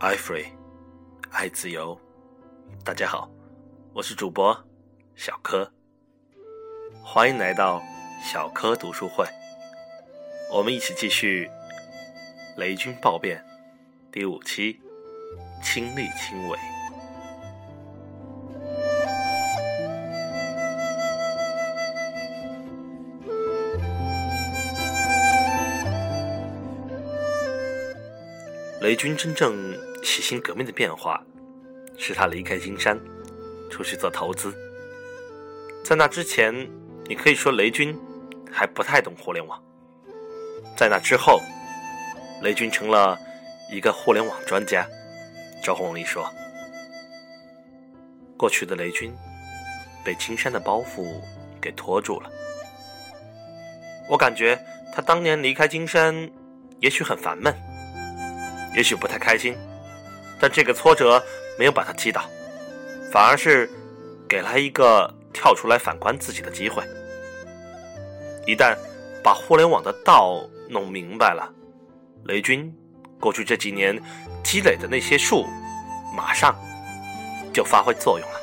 爱 free，爱自由。大家好，我是主播小柯，欢迎来到小柯读书会。我们一起继续《雷军暴变》第五期，亲力亲为。雷军真正洗心革面的变化，是他离开金山，出去做投资。在那之前，你可以说雷军还不太懂互联网。在那之后，雷军成了一个互联网专家。赵红丽说：“过去的雷军被金山的包袱给拖住了。”我感觉他当年离开金山，也许很烦闷。也许不太开心，但这个挫折没有把他击倒，反而是给了他一个跳出来反观自己的机会。一旦把互联网的道弄明白了，雷军过去这几年积累的那些树，马上就发挥作用了。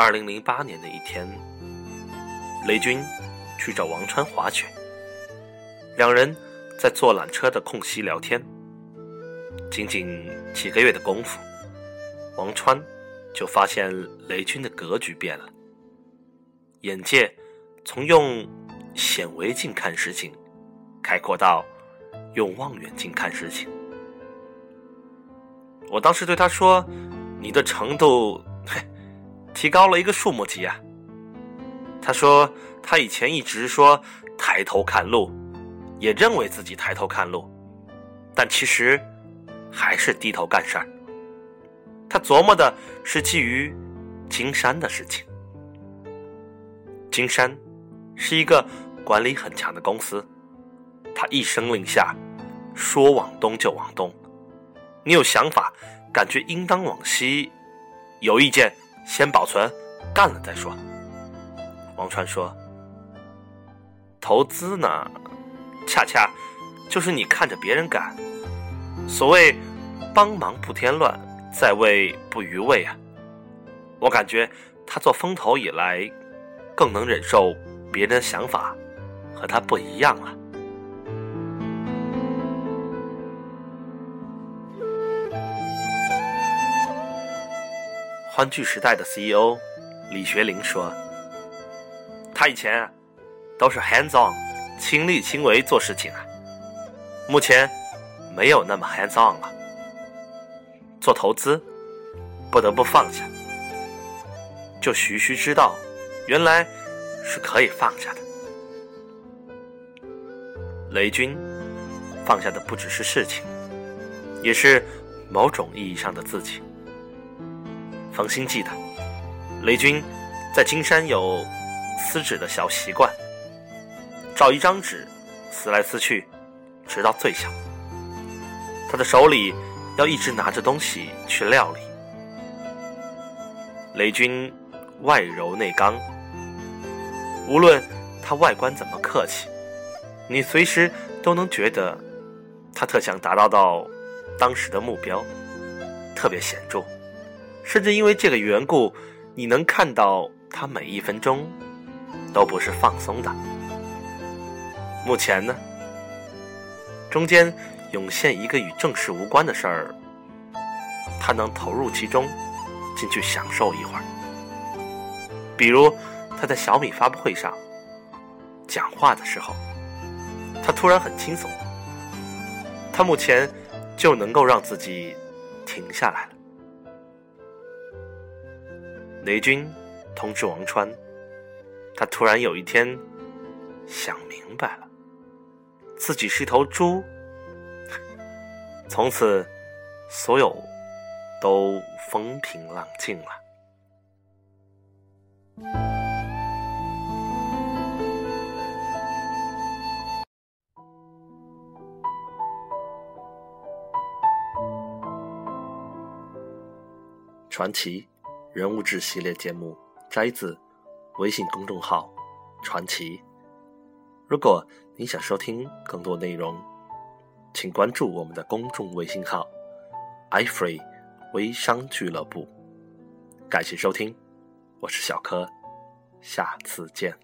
二零零八年的一天，雷军去找王川滑雪，两人在坐缆车的空隙聊天。仅仅几个月的功夫，王川就发现雷军的格局变了，眼界从用显微镜看事情，开阔到用望远镜看事情。我当时对他说：“你的程度，”提高了一个数目级啊！他说他以前一直说抬头看路，也认为自己抬头看路，但其实还是低头干事儿。他琢磨的是基于金山的事情。金山是一个管理很强的公司，他一声令下，说往东就往东。你有想法，感觉应当往西，有意见。先保存，干了再说。王川说：“投资呢，恰恰就是你看着别人干。所谓帮忙不添乱，在位不余位啊。我感觉他做风投以来，更能忍受别人的想法和他不一样了。”欢聚时代的 CEO 李学林说：“他以前都是 hands on，亲力亲为做事情啊，目前没有那么 hands on 了。做投资不得不放下，就徐徐知道，原来是可以放下的。雷军放下的不只是事情，也是某种意义上的自己。”冯鑫记得，雷军在金山有撕纸的小习惯，照一张纸撕来撕去，直到最小。他的手里要一直拿着东西去料理。雷军外柔内刚，无论他外观怎么客气，你随时都能觉得他特想达到到当时的目标，特别显著。甚至因为这个缘故，你能看到他每一分钟都不是放松的。目前呢，中间涌现一个与正事无关的事儿，他能投入其中，进去享受一会儿。比如他在小米发布会上讲话的时候，他突然很轻松，他目前就能够让自己停下来了。雷军通知王川，他突然有一天想明白了，自己是一头猪。从此，所有都风平浪静了。传奇。人物志系列节目摘自微信公众号“传奇”。如果你想收听更多内容，请关注我们的公众微信号 “iFree 微商俱乐部”。感谢收听，我是小柯，下次见。